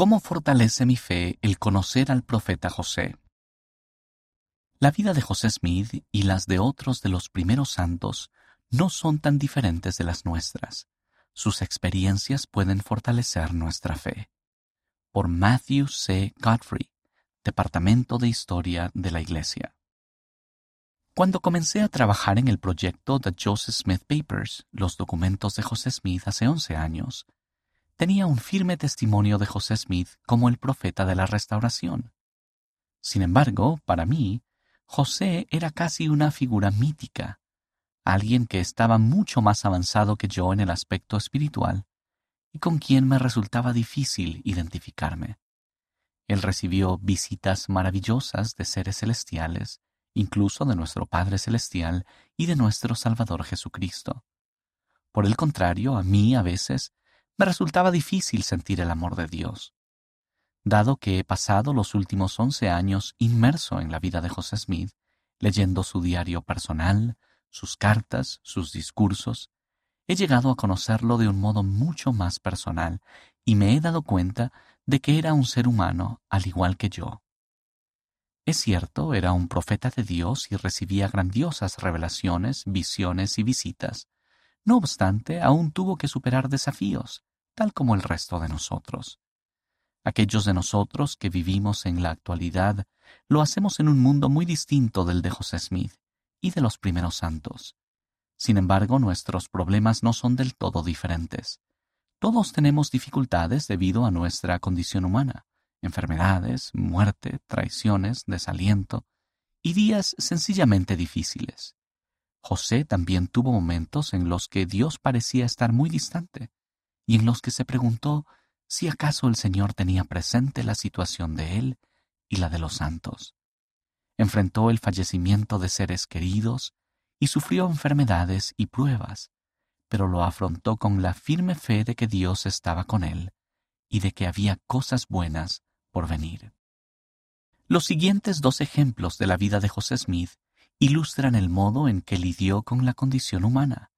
¿Cómo fortalece mi fe el conocer al profeta José? La vida de José Smith y las de otros de los primeros santos no son tan diferentes de las nuestras. Sus experiencias pueden fortalecer nuestra fe. Por Matthew C. Godfrey, Departamento de Historia de la Iglesia. Cuando comencé a trabajar en el proyecto The Joseph Smith Papers, los documentos de José Smith hace 11 años, tenía un firme testimonio de José Smith como el profeta de la restauración. Sin embargo, para mí, José era casi una figura mítica, alguien que estaba mucho más avanzado que yo en el aspecto espiritual y con quien me resultaba difícil identificarme. Él recibió visitas maravillosas de seres celestiales, incluso de nuestro Padre Celestial y de nuestro Salvador Jesucristo. Por el contrario, a mí a veces me resultaba difícil sentir el amor de Dios. Dado que he pasado los últimos once años inmerso en la vida de José Smith, leyendo su diario personal, sus cartas, sus discursos, he llegado a conocerlo de un modo mucho más personal y me he dado cuenta de que era un ser humano al igual que yo. Es cierto, era un profeta de Dios y recibía grandiosas revelaciones, visiones y visitas. No obstante, aún tuvo que superar desafíos, tal como el resto de nosotros. Aquellos de nosotros que vivimos en la actualidad lo hacemos en un mundo muy distinto del de José Smith y de los primeros santos. Sin embargo, nuestros problemas no son del todo diferentes. Todos tenemos dificultades debido a nuestra condición humana, enfermedades, muerte, traiciones, desaliento y días sencillamente difíciles. José también tuvo momentos en los que Dios parecía estar muy distante, y en los que se preguntó si acaso el Señor tenía presente la situación de él y la de los santos. Enfrentó el fallecimiento de seres queridos y sufrió enfermedades y pruebas, pero lo afrontó con la firme fe de que Dios estaba con él y de que había cosas buenas por venir. Los siguientes dos ejemplos de la vida de José Smith ilustran el modo en que lidió con la condición humana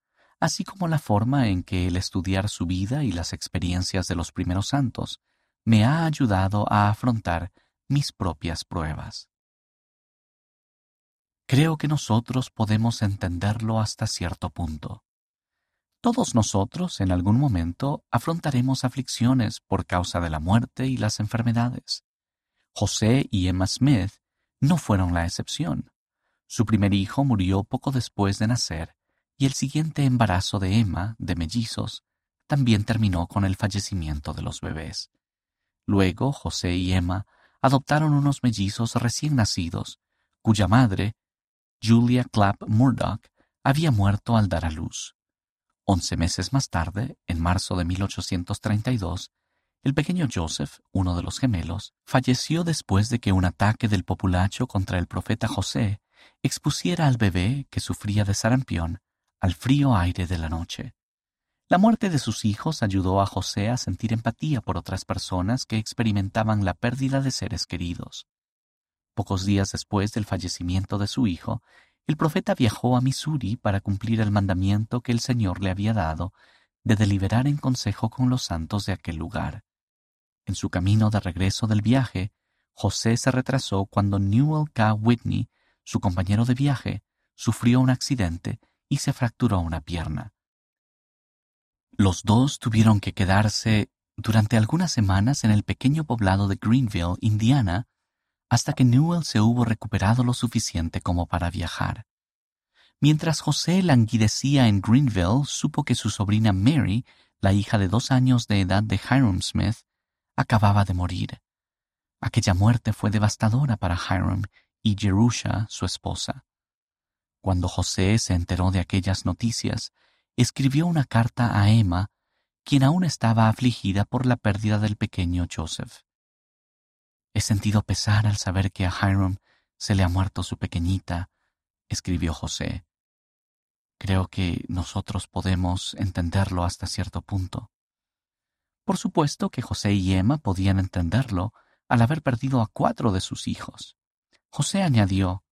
así como la forma en que el estudiar su vida y las experiencias de los primeros santos me ha ayudado a afrontar mis propias pruebas. Creo que nosotros podemos entenderlo hasta cierto punto. Todos nosotros en algún momento afrontaremos aflicciones por causa de la muerte y las enfermedades. José y Emma Smith no fueron la excepción. Su primer hijo murió poco después de nacer y el siguiente embarazo de Emma, de mellizos, también terminó con el fallecimiento de los bebés. Luego José y Emma adoptaron unos mellizos recién nacidos, cuya madre, Julia Clapp Murdoch, había muerto al dar a luz. Once meses más tarde, en marzo de 1832, el pequeño Joseph, uno de los gemelos, falleció después de que un ataque del populacho contra el profeta José expusiera al bebé, que sufría de sarampión, al frío aire de la noche. La muerte de sus hijos ayudó a José a sentir empatía por otras personas que experimentaban la pérdida de seres queridos. Pocos días después del fallecimiento de su hijo, el profeta viajó a Missouri para cumplir el mandamiento que el Señor le había dado de deliberar en consejo con los santos de aquel lugar. En su camino de regreso del viaje, José se retrasó cuando Newell K. Whitney, su compañero de viaje, sufrió un accidente y se fracturó una pierna. Los dos tuvieron que quedarse durante algunas semanas en el pequeño poblado de Greenville, Indiana, hasta que Newell se hubo recuperado lo suficiente como para viajar. Mientras José languidecía en Greenville, supo que su sobrina Mary, la hija de dos años de edad de Hiram Smith, acababa de morir. Aquella muerte fue devastadora para Hiram y Jerusha, su esposa. Cuando José se enteró de aquellas noticias, escribió una carta a Emma, quien aún estaba afligida por la pérdida del pequeño Joseph. He sentido pesar al saber que a Hiram se le ha muerto su pequeñita, escribió José. Creo que nosotros podemos entenderlo hasta cierto punto. Por supuesto que José y Emma podían entenderlo al haber perdido a cuatro de sus hijos. José añadió,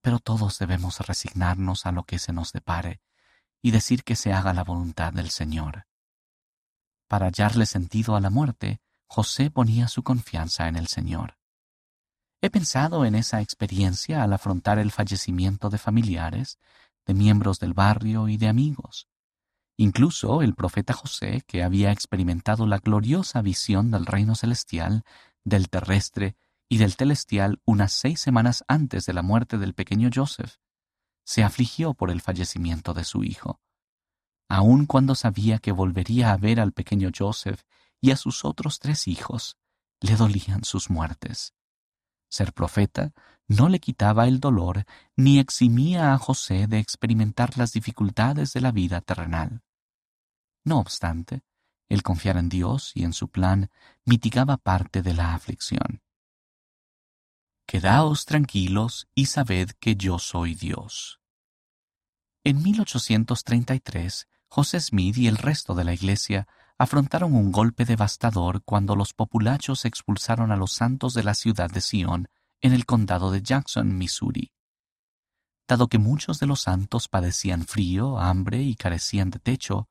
pero todos debemos resignarnos a lo que se nos depare y decir que se haga la voluntad del Señor. Para hallarle sentido a la muerte, José ponía su confianza en el Señor. He pensado en esa experiencia al afrontar el fallecimiento de familiares, de miembros del barrio y de amigos. Incluso el profeta José, que había experimentado la gloriosa visión del reino celestial, del terrestre y del celestial unas seis semanas antes de la muerte del pequeño Joseph, se afligió por el fallecimiento de su hijo. Aun cuando sabía que volvería a ver al pequeño Joseph y a sus otros tres hijos, le dolían sus muertes. Ser profeta no le quitaba el dolor ni eximía a José de experimentar las dificultades de la vida terrenal. No obstante, el confiar en Dios y en su plan mitigaba parte de la aflicción. Quedaos tranquilos y sabed que yo soy Dios. En 1833, José Smith y el resto de la iglesia afrontaron un golpe devastador cuando los populachos expulsaron a los santos de la ciudad de Sion en el condado de Jackson, Missouri. Dado que muchos de los santos padecían frío, hambre y carecían de techo,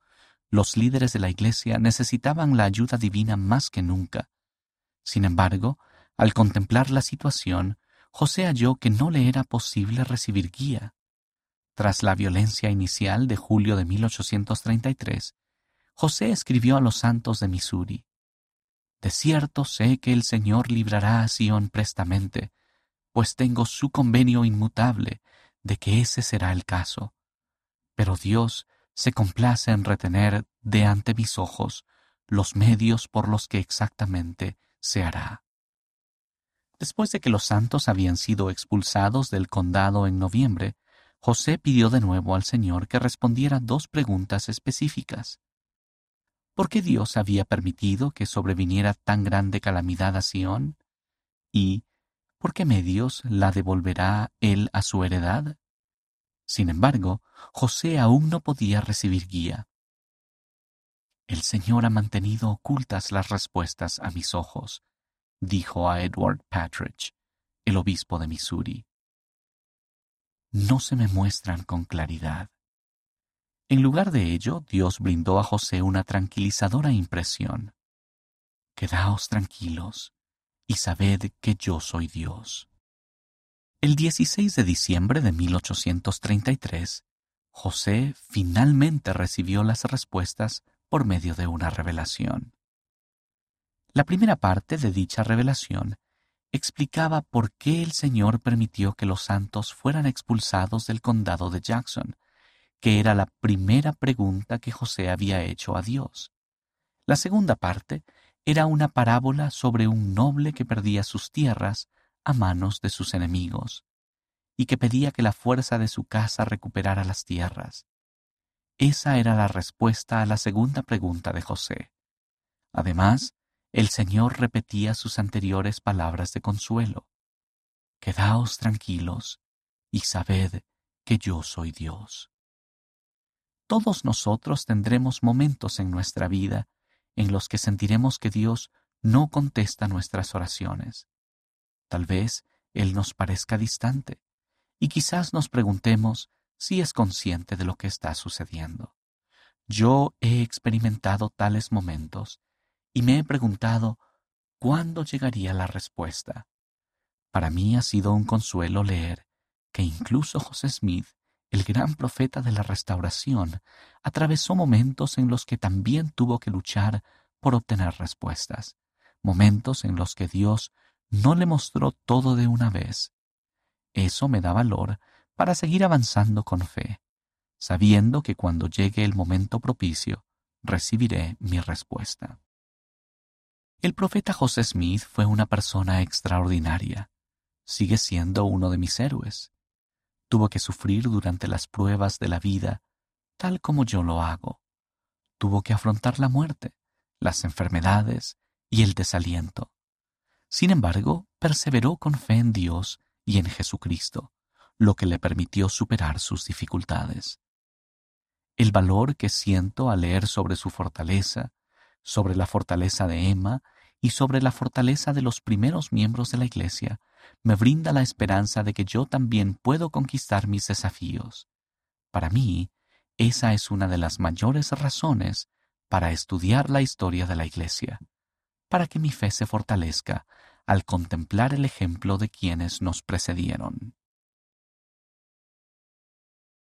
los líderes de la iglesia necesitaban la ayuda divina más que nunca. Sin embargo, al contemplar la situación, José halló que no le era posible recibir guía. Tras la violencia inicial de julio de 1833, José escribió a los santos de Missouri, De cierto sé que el Señor librará a Sión prestamente, pues tengo su convenio inmutable de que ese será el caso. Pero Dios se complace en retener de ante mis ojos los medios por los que exactamente se hará. Después de que los santos habían sido expulsados del condado en noviembre, José pidió de nuevo al Señor que respondiera dos preguntas específicas. ¿Por qué Dios había permitido que sobreviniera tan grande calamidad a Sión? ¿Y por qué medios la devolverá él a su heredad? Sin embargo, José aún no podía recibir guía. El Señor ha mantenido ocultas las respuestas a mis ojos, dijo a Edward Patridge, el obispo de Missouri. No se me muestran con claridad. En lugar de ello, Dios brindó a José una tranquilizadora impresión. Quedaos tranquilos y sabed que yo soy Dios. El 16 de diciembre de 1833, José finalmente recibió las respuestas por medio de una revelación. La primera parte de dicha revelación explicaba por qué el Señor permitió que los santos fueran expulsados del condado de Jackson, que era la primera pregunta que José había hecho a Dios. La segunda parte era una parábola sobre un noble que perdía sus tierras a manos de sus enemigos, y que pedía que la fuerza de su casa recuperara las tierras. Esa era la respuesta a la segunda pregunta de José. Además, el Señor repetía sus anteriores palabras de consuelo. Quedaos tranquilos y sabed que yo soy Dios. Todos nosotros tendremos momentos en nuestra vida en los que sentiremos que Dios no contesta nuestras oraciones. Tal vez Él nos parezca distante y quizás nos preguntemos si es consciente de lo que está sucediendo. Yo he experimentado tales momentos y me he preguntado cuándo llegaría la respuesta. Para mí ha sido un consuelo leer que incluso José Smith el gran profeta de la restauración, atravesó momentos en los que también tuvo que luchar por obtener respuestas, momentos en los que Dios no le mostró todo de una vez. Eso me da valor para seguir avanzando con fe, sabiendo que cuando llegue el momento propicio, recibiré mi respuesta. El profeta José Smith fue una persona extraordinaria. Sigue siendo uno de mis héroes Tuvo que sufrir durante las pruebas de la vida, tal como yo lo hago. Tuvo que afrontar la muerte, las enfermedades y el desaliento. Sin embargo, perseveró con fe en Dios y en Jesucristo, lo que le permitió superar sus dificultades. El valor que siento al leer sobre su fortaleza, sobre la fortaleza de Emma y sobre la fortaleza de los primeros miembros de la Iglesia me brinda la esperanza de que yo también puedo conquistar mis desafíos. Para mí, esa es una de las mayores razones para estudiar la historia de la Iglesia, para que mi fe se fortalezca al contemplar el ejemplo de quienes nos precedieron.